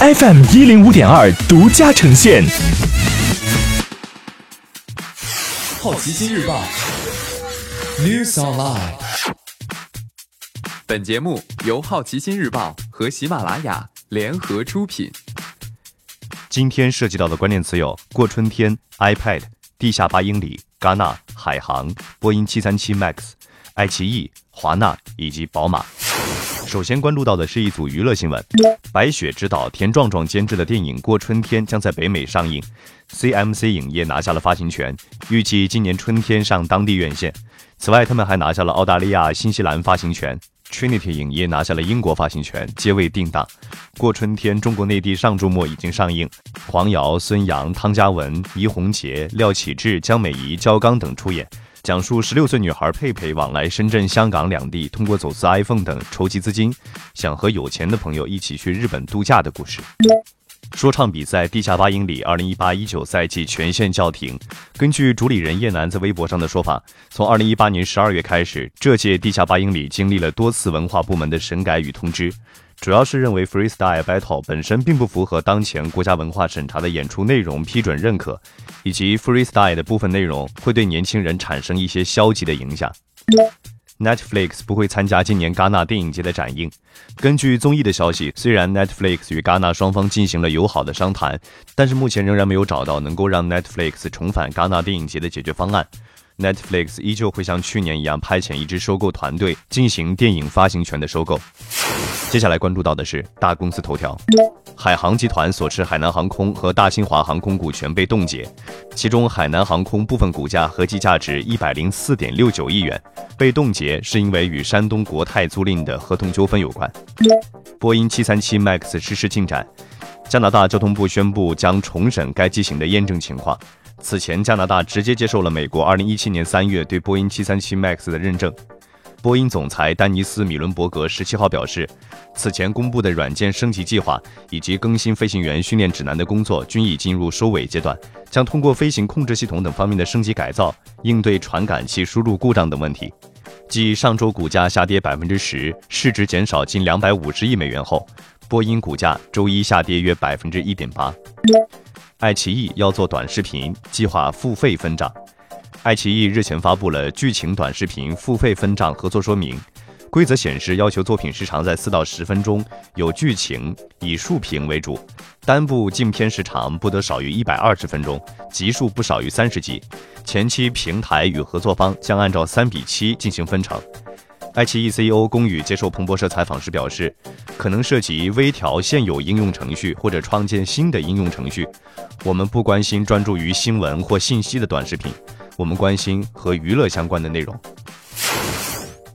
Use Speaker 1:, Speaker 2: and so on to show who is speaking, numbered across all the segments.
Speaker 1: FM 一零五点二独家呈现。
Speaker 2: 好奇心日报，News Online。
Speaker 3: 本节目由好奇心日报和喜马拉雅联合出品。
Speaker 4: 今天涉及到的关键词有：过春天、iPad、地下八英里、戛纳、海航、波音七三七 MAX、爱奇艺、华纳以及宝马。首先关注到的是一组娱乐新闻：白雪执导、田壮壮监制的电影《过春天》将在北美上映，CMC 影业拿下了发行权，预计今年春天上当地院线。此外，他们还拿下了澳大利亚、新西兰发行权，Trinity 影业拿下了英国发行权，皆未定档。《过春天》中国内地上周末已经上映，黄瑶、孙杨、汤嘉文、倪虹洁、廖启智、江美仪、焦刚等出演。讲述十六岁女孩佩佩往来深圳、香港两地，通过走私 iPhone 等筹集资金，想和有钱的朋友一起去日本度假的故事。说唱比赛地下八英里，二零一八一九赛季全线叫停。根据主理人叶楠在微博上的说法，从二零一八年十二月开始，这届地下八英里经历了多次文化部门的审改与通知。主要是认为 freestyle battle 本身并不符合当前国家文化审查的演出内容批准认可，以及 freestyle 的部分内容会对年轻人产生一些消极的影响。Netflix 不会参加今年戛纳电影节的展映。根据综艺的消息，虽然 Netflix 与戛纳双方进行了友好的商谈，但是目前仍然没有找到能够让 Netflix 重返戛纳电影节的解决方案。Netflix 依旧会像去年一样派遣一支收购团队进行电影发行权的收购。接下来关注到的是大公司头条：海航集团所持海南航空和大新华航空股权被冻结，其中海南航空部分股价合计价值一百零四点六九亿元，被冻结是因为与山东国泰租赁的合同纠纷有关。波音七三七 MAX 实施进展，加拿大交通部宣布将重审该机型的验证情况。此前，加拿大直接接受了美国2017年3月对波音737 MAX 的认证。波音总裁丹尼斯·米伦伯格十七号表示，此前公布的软件升级计划以及更新飞行员训练指南的工作均已进入收尾阶段，将通过飞行控制系统等方面的升级改造，应对传感器输入故障等问题。继上周股价下跌百分之十，市值减少近两百五十亿美元后，波音股价周一下跌约百分之一点八。爱奇艺要做短视频，计划付费分账。爱奇艺日前发布了剧情短视频付费分账合作说明，规则显示要求作品时长在四到十分钟，有剧情，以竖屏为主，单部镜片时长不得少于一百二十分钟，集数不少于三十集。前期平台与合作方将按照三比七进行分成。爱奇艺 CEO 龚宇接受彭博社采访时表示，可能涉及微调现有应用程序或者创建新的应用程序。我们不关心专注于新闻或信息的短视频，我们关心和娱乐相关的内容。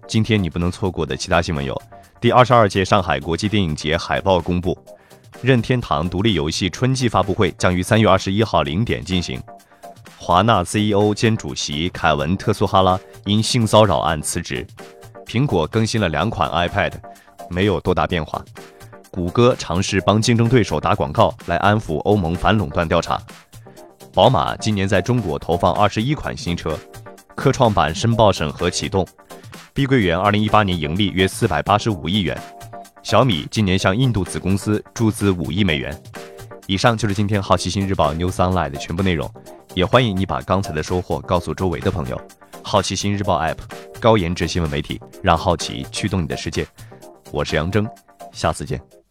Speaker 4: 今天你不能错过的其他新闻有：第二十二届上海国际电影节海报公布；任天堂独立游戏春季发布会将于三月二十一号零点进行；华纳 CEO 兼主席凯文特苏哈拉因性骚扰案辞职。苹果更新了两款 iPad，没有多大变化。谷歌尝试帮竞争对手打广告来安抚欧盟反垄断调查。宝马今年在中国投放二十一款新车。科创板申报审核启动。碧桂园二零一八年盈利约四百八十五亿元。小米今年向印度子公司注资五亿美元。以上就是今天好奇心日报 New Sunlight 的全部内容，也欢迎你把刚才的收获告诉周围的朋友。好奇心日报 App，高颜值新闻媒体，让好奇驱动你的世界。我是杨征，下次见。